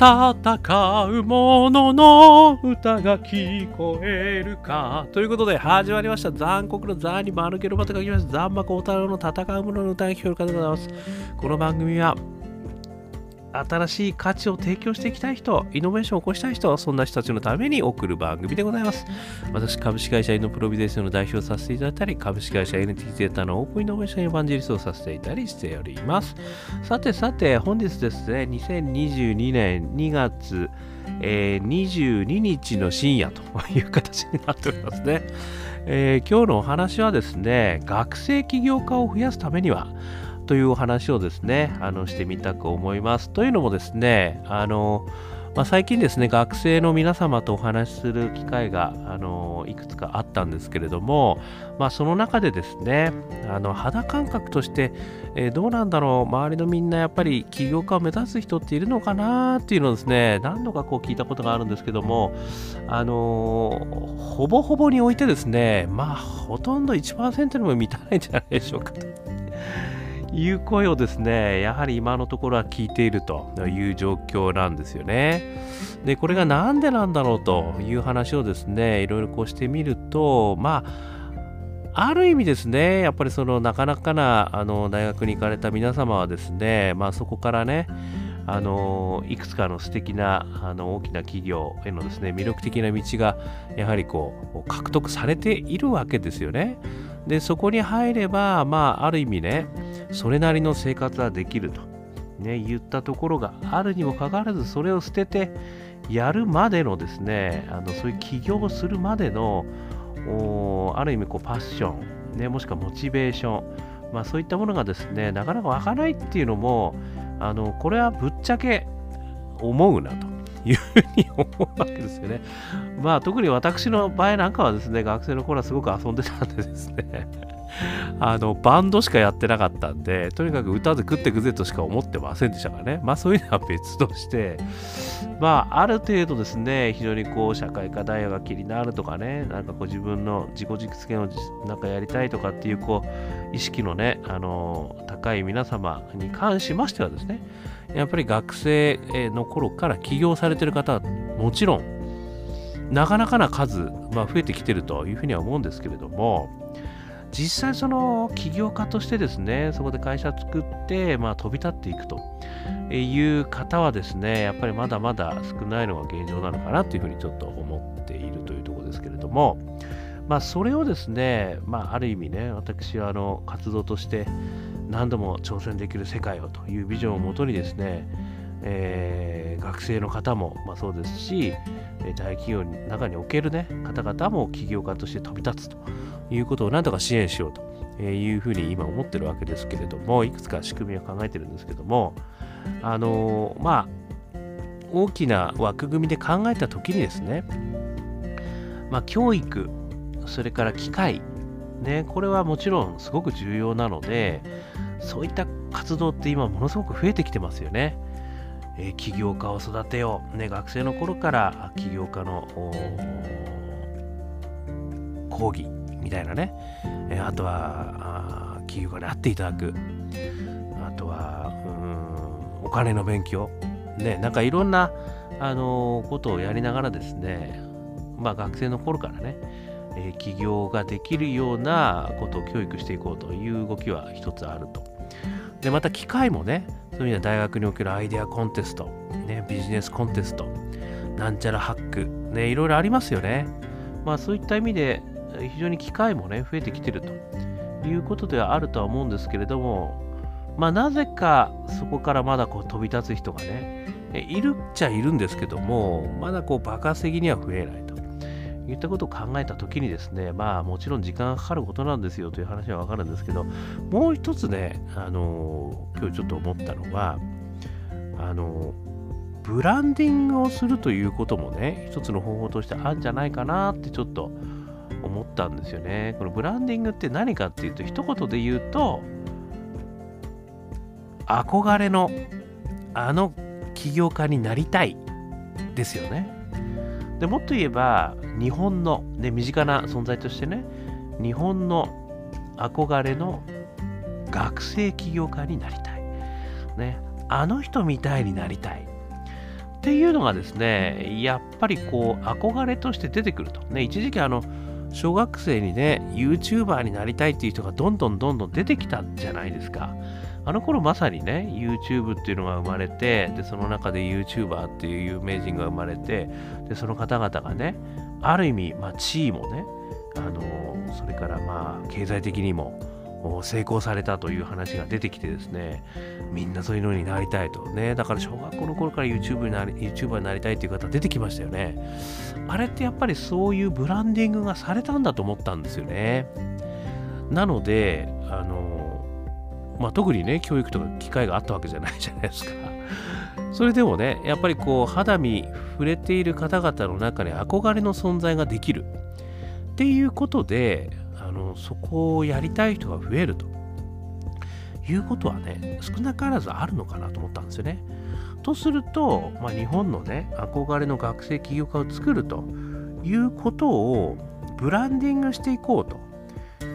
戦う者の歌が聞こえるか。ということで、始まりました。残酷の残に丸けのまと書きました。残幕小太郎の戦う者の歌が聞こえるかでございます。この番組は、新しい価値を提供していきたい人、イノベーションを起こしたい人、そんな人たちのために送る番組でございます。私、株式会社イノプロビデーションの代表をさせていただいたり、株式会社 NT ゼータのオープンイノベーションエヴァンジェリストをさせていたりしております。さてさて、本日ですね、2022年2月、えー、22日の深夜という形になっておりますね。えー、今日のお話はですね、学生起業家を増やすためには、というお話をですね、あのしてみたく思います。というのもですね、あの、まあ、最近ですね、学生の皆様とお話しする機会が、あのいくつかあったんですけれども、まあ、その中でですね、あの肌感覚として、えー、どうなんだろう、周りのみんなやっぱり起業家を目指す人っているのかなっていうのをですね、何度かこう聞いたことがあるんですけども、あのー、ほぼほぼにおいてですね、まあ、ほとんど1%にも満たないんじゃないでしょうかと。いう声をですね、やはり今のところは聞いているという状況なんですよね。で、これがなんでなんだろうという話をですね、いろいろこうしてみると、まあ、ある意味ですね、やっぱりそのなかなかなあの大学に行かれた皆様はですね、まあそこからね、あのいくつかの素敵なあの大きな企業へのですね魅力的な道がやはりこう獲得されているわけですよね。でそこに入ればまあある意味ねそれなりの生活はできると、ね、言ったところがあるにもかかわらずそれを捨ててやるまでのですねあのそういう起業をするまでのある意味こうパッション、ね、もしくはモチベーション、まあ、そういったものがですねなかなか湧かないっていうのもあのこれはぶっちゃけ思うなというふうに思うわけですよね。まあ特に私の場合なんかはですね学生の頃はすごく遊んでたんでですね あの、バンドしかやってなかったんで、とにかく歌で食ってくぜとしか思ってませんでしたからね。まあそういうのは別として、まあある程度ですね、非常にこう社会課題が気になるとかね、なんかこう自分の自己実現をなんかやりたいとかっていうこう、意識のね、あの、高い皆様に関しましてはですね、やっぱり学生の頃から起業されてる方はもちろん、なかなかな数、まあ、増えてきてるというふうには思うんですけれども、実際その起業家としてですね、そこで会社作って、まあ、飛び立っていくという方はですね、やっぱりまだまだ少ないのが現状なのかなというふうにちょっと思っているというところですけれども、まあ、それをですね、まあ、ある意味ね、私はあの活動として何度も挑戦できる世界をというビジョンをもとにですね、えー、学生の方も、まあ、そうですし、え大企業の中における、ね、方々も起業家として飛び立つということを何とか支援しようというふうに今思ってるわけですけれども、いくつか仕組みを考えてるんですけども、あのー、まあ、大きな枠組みで考えたときにですね、まあ、教育、それから機械、ね、これはもちろんすごく重要なので、そういった活動って今ものすごく増えてきてますよね。え、起業家を育てよう、ね、学生の頃から起業家の講義みたいなね、え、あとは起業家に会っていただく。あとはうんお金の勉強。ねなんかいろんな、あの、ことをやりながらですねまあ学生の頃からね、え、起業ができるようなことを教育していこうという動きは一つあると。でまた機械もねそういう意味では大学におけるアイデアコンテスト、ね、ビジネスコンテストなんちゃらハック、ね、いろいろありますよねまあそういった意味で非常に機会もね、増えてきてるということではあるとは思うんですけれども、まあ、なぜかそこからまだこう飛び立つ人がね、いるっちゃいるんですけども、まだこう爆発的には増えないと。いったことを考えたときにですね、まあもちろん時間がかかることなんですよという話はわかるんですけど、もう一つね、あの、今日ちょっと思ったのは、あの、ブランディングをするということもね、一つの方法としてあるんじゃないかなってちょっと思ったんですよね。このブランディングって何かっていうと、一言で言うと、憧れのあの起業家になりたいですよね。でもっと言えば、日本の、ね、身近な存在としてね、日本の憧れの学生起業家になりたい。ね、あの人みたいになりたい。っていうのがですね、やっぱりこう、憧れとして出てくると。ね、一時期あの、小学生にね、YouTuber になりたいっていう人がどんどんどんどん出てきたじゃないですか。あの頃まさにね、YouTube っていうのが生まれて、で、その中で YouTuber っていう有名人が生まれて、で、その方々がね、ある意味、まあ、地位もね、あのそれからまあ、経済的にも、成功されたという話が出てきてですね、みんなそういうのになりたいと。ね、だから小学校の頃から YouTube になり YouTuber になりたいっていう方出てきましたよね。あれってやっぱりそういうブランディングがされたんだと思ったんですよね。なので、あの、まあ、特にね、教育とか機会があったわけじゃないじゃないですか。それでもね、やっぱりこう、肌身触れている方々の中に憧れの存在ができる。っていうことで、あのそこをやりたい人が増えるということはね少なからずあるのかなと思ったんですよね。とすると、まあ、日本のね憧れの学生起業家を作るということをブランディングしていこうと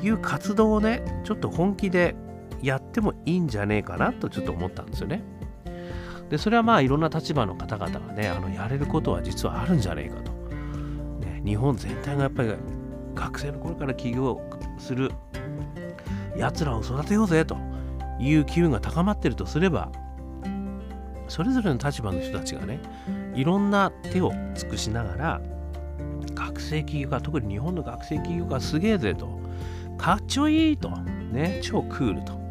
いう活動をねちょっと本気でやってもいいんじゃねえかなとちょっと思ったんですよね。でそれはまあいろんな立場の方々がねあのやれることは実はあるんじゃねえかと。ね、日本全体がやっぱり学生の頃から起業するやつらを育てようぜという機運が高まってるとすればそれぞれの立場の人たちがねいろんな手を尽くしながら学生起業家特に日本の学生起業家すげえぜとかっちょいいとね超クールと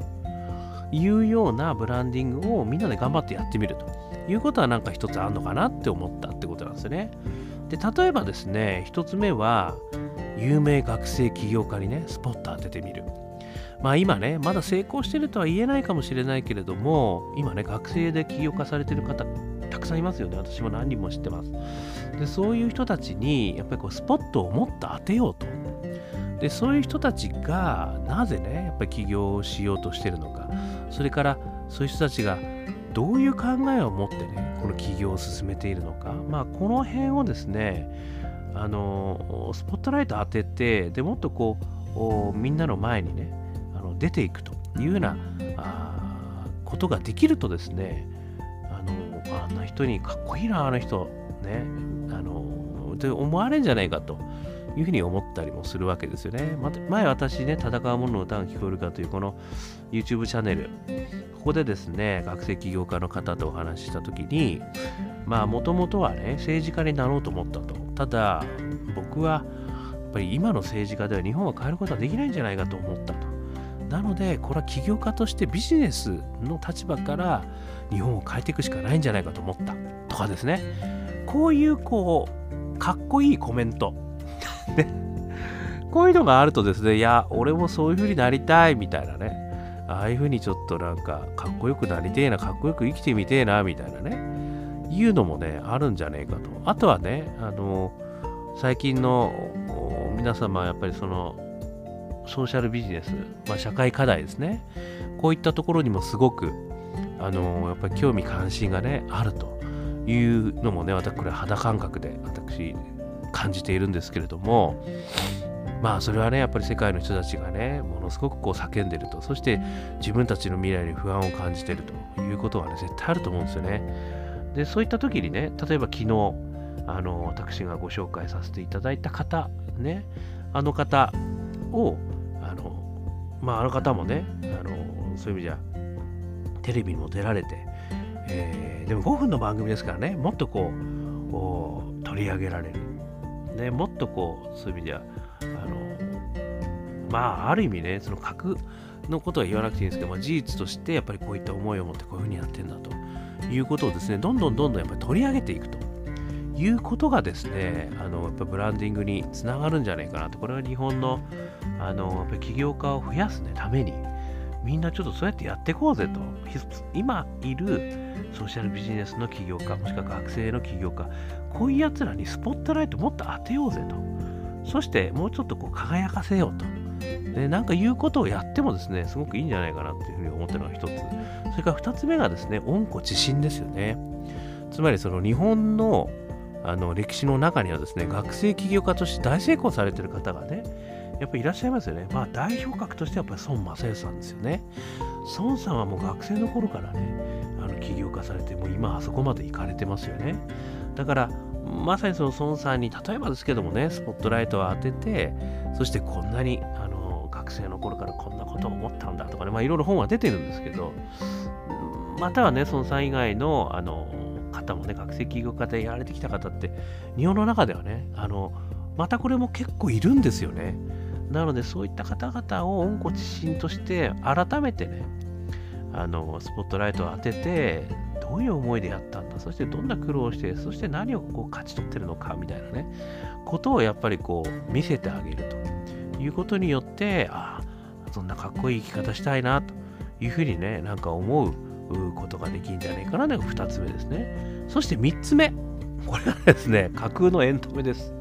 いうようなブランディングをみんなで頑張ってやってみるということはなんか一つあるのかなって思ったってことなんですよね。で例えばですね一つ目は有名学生起業家にね、スポット当ててみる。まあ今ね、まだ成功してるとは言えないかもしれないけれども、今ね、学生で起業家されてる方、たくさんいますよね。私も何人も知ってます。で、そういう人たちに、やっぱりこう、スポットをもっと当てようと。で、そういう人たちが、なぜね、やっぱり起業しようとしてるのか。それから、そういう人たちが、どういう考えを持ってね、この起業を進めているのか。まあ、この辺をですね、あのスポットライト当ててでもっとこうみんなの前にねあの出ていくというようなあことができるとですねあのあんな人にかっこいいなあの人ねあのって思われるんじゃないかというふうに思ったりもするわけですよね。ま、前私ね、戦う者の歌が聞こえるかというこの YouTube チャンネル、ここでですね、学生起業家の方とお話ししたときに、まあ、もともとはね、政治家になろうと思ったと。ただ、僕は、やっぱり今の政治家では日本は変えることはできないんじゃないかと思ったと。なので、これは起業家としてビジネスの立場から日本を変えていくしかないんじゃないかと思ったとかですね。こういう、こう、かっこいいコメント。ね。こういうのがあるとですね、いや、俺もそういう風になりたいみたいなね。ああいう風にちょっとなんか、かっこよくなりてえな、かっこよく生きてみてえな、みたいなね。いうのもね、あるんじゃねえかと。あとはね、あの、最近の皆様、やっぱりその、ソーシャルビジネス、まあ、社会課題ですね。こういったところにもすごく、あの、やっぱり興味関心がね、あるというのもね、私、これ肌感覚で、私、感じているんですけれども、まあそれはねやっぱり世界の人たちがねものすごくこう叫んでると。そして自分たちの未来に不安を感じているということはね絶対あると思うんですよね。でそういった時にね例えば昨日あの私がご紹介させていただいた方ねあの方をあのまああの方もねあのそういう意味じゃテレビにも出られて、えー、でも5分の番組ですからねもっとこう取り上げられる、ね、もっとこうそういう意味ではあのまあある意味ねその格のことは言わなくていいんですけど、まあ、事実としてやっぱりこういった思いを持ってこういうふうにやってんだということをですね、どんどんどんどんやっぱり取り上げていくということがですね、あのやっぱブランディングにつながるんじゃないかなと。これは日本のあのやっぱ起業家を増やす、ね、ために、みんなちょっとそうやってやっていこうぜと。今いるソーシャルビジネスの起業家、もしくは学生の起業家、こういうやつらにスポットライトもっと当てようぜと。そしてもうちょっとこう輝かせようと。でなんか言うことをやってもですね、すごくいいんじゃないかなっていうふうに思ってるのが一つ。それから二つ目がですね、温故知新ですよね。つまりその日本のあの歴史の中にはですね、学生起業家として大成功されてる方がね、やっぱりいらっしゃいますよね。まあ代表格としてはやっぱり孫正義さんですよね。孫さんはもう学生の頃からねあの起業家されてもう今あそこまで行かれてますよねだからまさにその孫さんに例えばですけどもねスポットライトを当ててそしてこんなにあの学生の頃からこんなことを思ったんだとかねまあいろいろ本は出てるんですけどまたはね孫さん以外のあの方もね学生起業家でやられてきた方って日本の中ではねあのまたこれも結構いるんですよねなのでそういった方々を温故知新として改めてねあのスポットライトを当ててどういう思いでやったんだそしてどんな苦労をしてそして何をこう勝ち取ってるのかみたいなねことをやっぱりこう見せてあげると。いうことによってああそんなかっこいい生き方したいなというふうにねなんか思うことができるんじゃないかなのが2つ目ですね。そして3つ目。これはですね架空のエンタメです。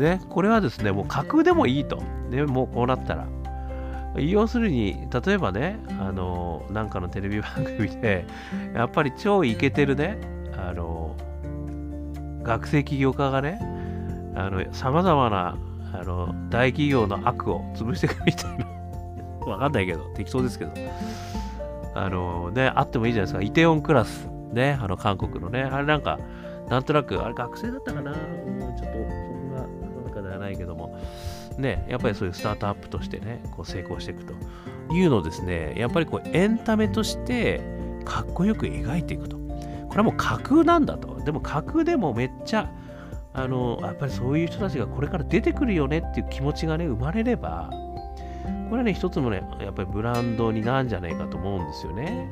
ね。これはですねもう架空でもいいと。ねもうこうなったら。要するに、例えばね、あの、なんかのテレビ番組で、やっぱり超イケてるね、あの、学生起業家がね、あの、様々な、あの、大企業の悪を潰していくみたいな、わかんないけど、適当ですけど、あの、ね、あってもいいじゃないですか、イテオンクラス、ね、あの、韓国のね、あれなんか、なんとなく、あれ学生だったかな、ちょっと、な、いけども、ね、やっぱりそういうスタートアップとしてね、こう成功していくというのをですね、やっぱりこうエンタメとしてかっこよく描いていくと。これはもう架空なんだと。でも架空でもめっちゃ、あの、やっぱりそういう人たちがこれから出てくるよねっていう気持ちがね、生まれれば、これはね、一つもね、やっぱりブランドになるんじゃないかと思うんですよね。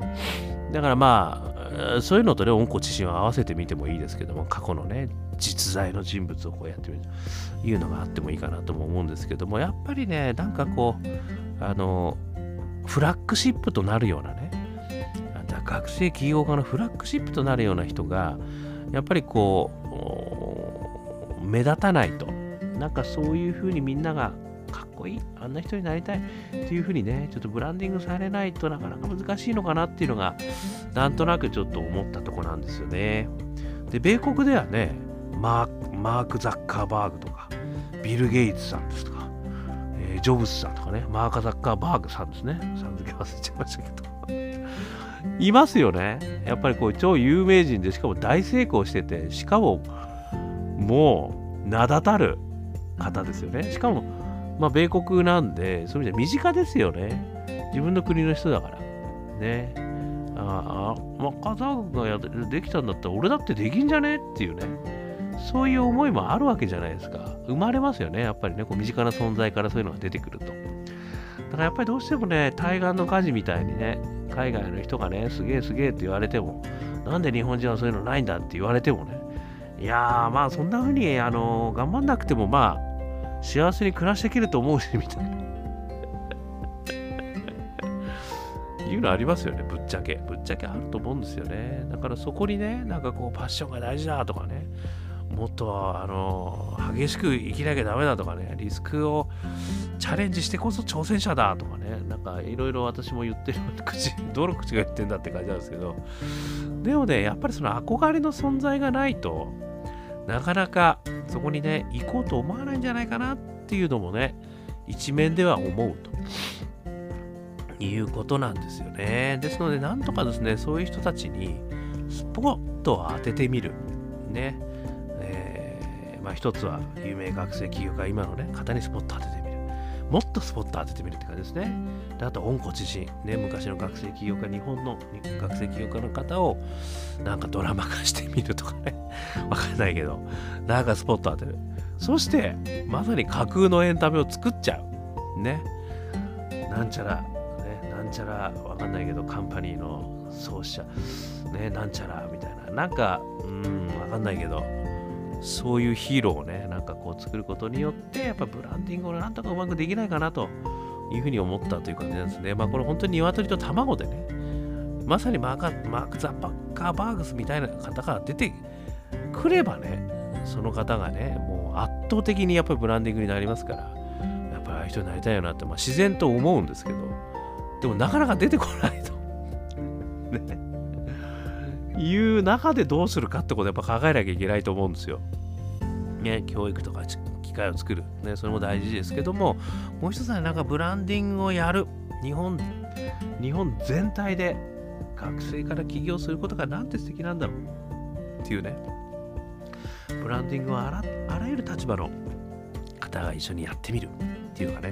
だからまあ、そういうのとね、温故知新を合わせてみてもいいですけども、過去のね、実在の人物をこうやってみるというのがあってもいいかなとも思うんですけども、やっぱりね、なんかこう、あの、フラッグシップとなるようなね、学生起業家のフラッグシップとなるような人が、やっぱりこう、目立たないと、なんかそういうふうにみんながかっこいい、あんな人になりたいっていうふうにね、ちょっとブランディングされないとなかなか難しいのかなっていうのが、なんとなくちょっと思ったとこなんですよね。で、米国ではね、マーク・ザッカーバーグとか、ビル・ゲイツさんですとか、えー、ジョブスさんとかね、マーカ・ザッカーバーグさんですね。さん付け忘れちゃいましたけど。いますよね。やっぱりこう超有名人で、しかも大成功してて、しかももう名だたる方ですよね。しかも、まあ、米国なんで、そういう意味では身近ですよね。自分の国の人だから。ね。ああ、まあ、カザフがやできたんだったら、俺だってできんじゃねっていうね。そういう思いもあるわけじゃないですか。生まれますよね。やっぱりね、こう身近な存在からそういうのが出てくると。だからやっぱりどうしてもね、対岸の火事みたいにね、海外の人がね、すげえすげえって言われても、なんで日本人はそういうのないんだって言われてもね、いやー、まあそんな風に、あの、頑張んなくても、まあ、幸せに暮らしていけると思うし、みたいな。いうのありますよね、ぶっちゃけ。ぶっちゃけあると思うんですよね。だからそこにね、なんかこう、パッションが大事だとかね、もっとあの激しく生きなきゃダメだとかね、リスクをチャレンジしてこそ挑戦者だとかね、なんかいろいろ私も言ってる口、どの口が言ってんだって感じなんですけど、でもね、やっぱりその憧れの存在がないとなかなかそこにね、行こうと思わないんじゃないかなっていうのもね、一面では思うと。いうことなんですよね。ですので、なんとかですね、そういう人たちにスポットを当ててみる。ね。まあ、一つは有名学生企業が今のね、方にスポット当ててみる。もっとスポット当ててみるって感じですね。であと、温故知新。ね、昔の学生起業家、日本の学生起業家の方をなんかドラマ化してみるとかね。わかんないけど、なんかスポット当てる。そして、まさに架空のエンタメを作っちゃう。ね。なんちゃら、ね、なんちゃら、わかんないけど、カンパニーの創始者、ね、なんちゃらみたいな。なんか、うん、わかんないけど、そういうヒーローをね、なんかこう作ることによって、やっぱブランディングをなんとかうまくできないかなというふうに思ったという感じなんですね。まあこれ本当に鶏と卵でね、まさにマーカマーク・ザッパッカーバーグスみたいな方が出てくればね、その方がね、もう圧倒的にやっぱりブランディングになりますから、やっぱりああいう人になりたいよなって、まあ、自然と思うんですけど、でもなかなか出てこないと。ね。いう中でどうするかってことをやっぱ考えなきゃいけないと思うんですよ。ね、教育とか機会を作る、ね、それも大事ですけども、もう一つはなんかブランディングをやる。日本日本全体で学生から起業することがなんて素敵なんだろうっていうね、ブランディングはあらあらゆる立場の方が一緒にやってみるっていうかね、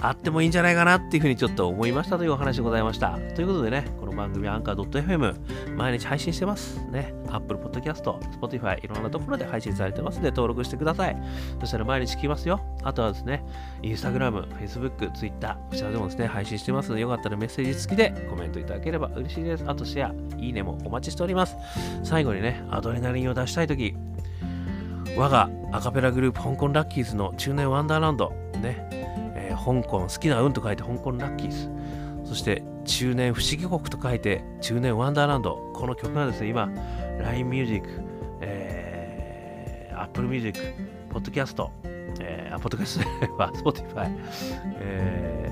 あってもいいんじゃないかなっていうふうにちょっと思いましたというお話でございました。ということでね、この番組アンカー .fm 毎日配信してます。ね、Apple Podcast、Spotify いろんなところで配信されてますので登録してください。そしたら毎日聞きますよ。あとはですね、Instagram、Facebook、Twitter、こちらでもですね、配信してますので、よかったらメッセージ付きでコメントいただければ嬉しいです。あとシェア、いいねもお待ちしております。最後にね、アドレナリンを出したいとき、我がアカペラグループ香港ラッキーズの中年ワンダーランド、ね、香港好きな運と書いて香港ラッキーズそして中年不思議国と書いて中年ワンダーランドこの曲がですね今 LINE Music、えー、Apple Music、Podcast、えー、Podcast は Spotify、え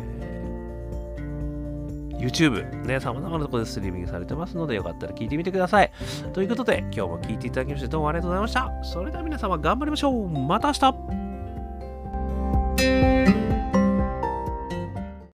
ー、YouTube ね、様々なところでストリーミングされてますので、よかったら聞いてみてください。ということで、今日も聞いていただきまして、どうもありがとうございました。それでは皆様頑張りましょう。また明日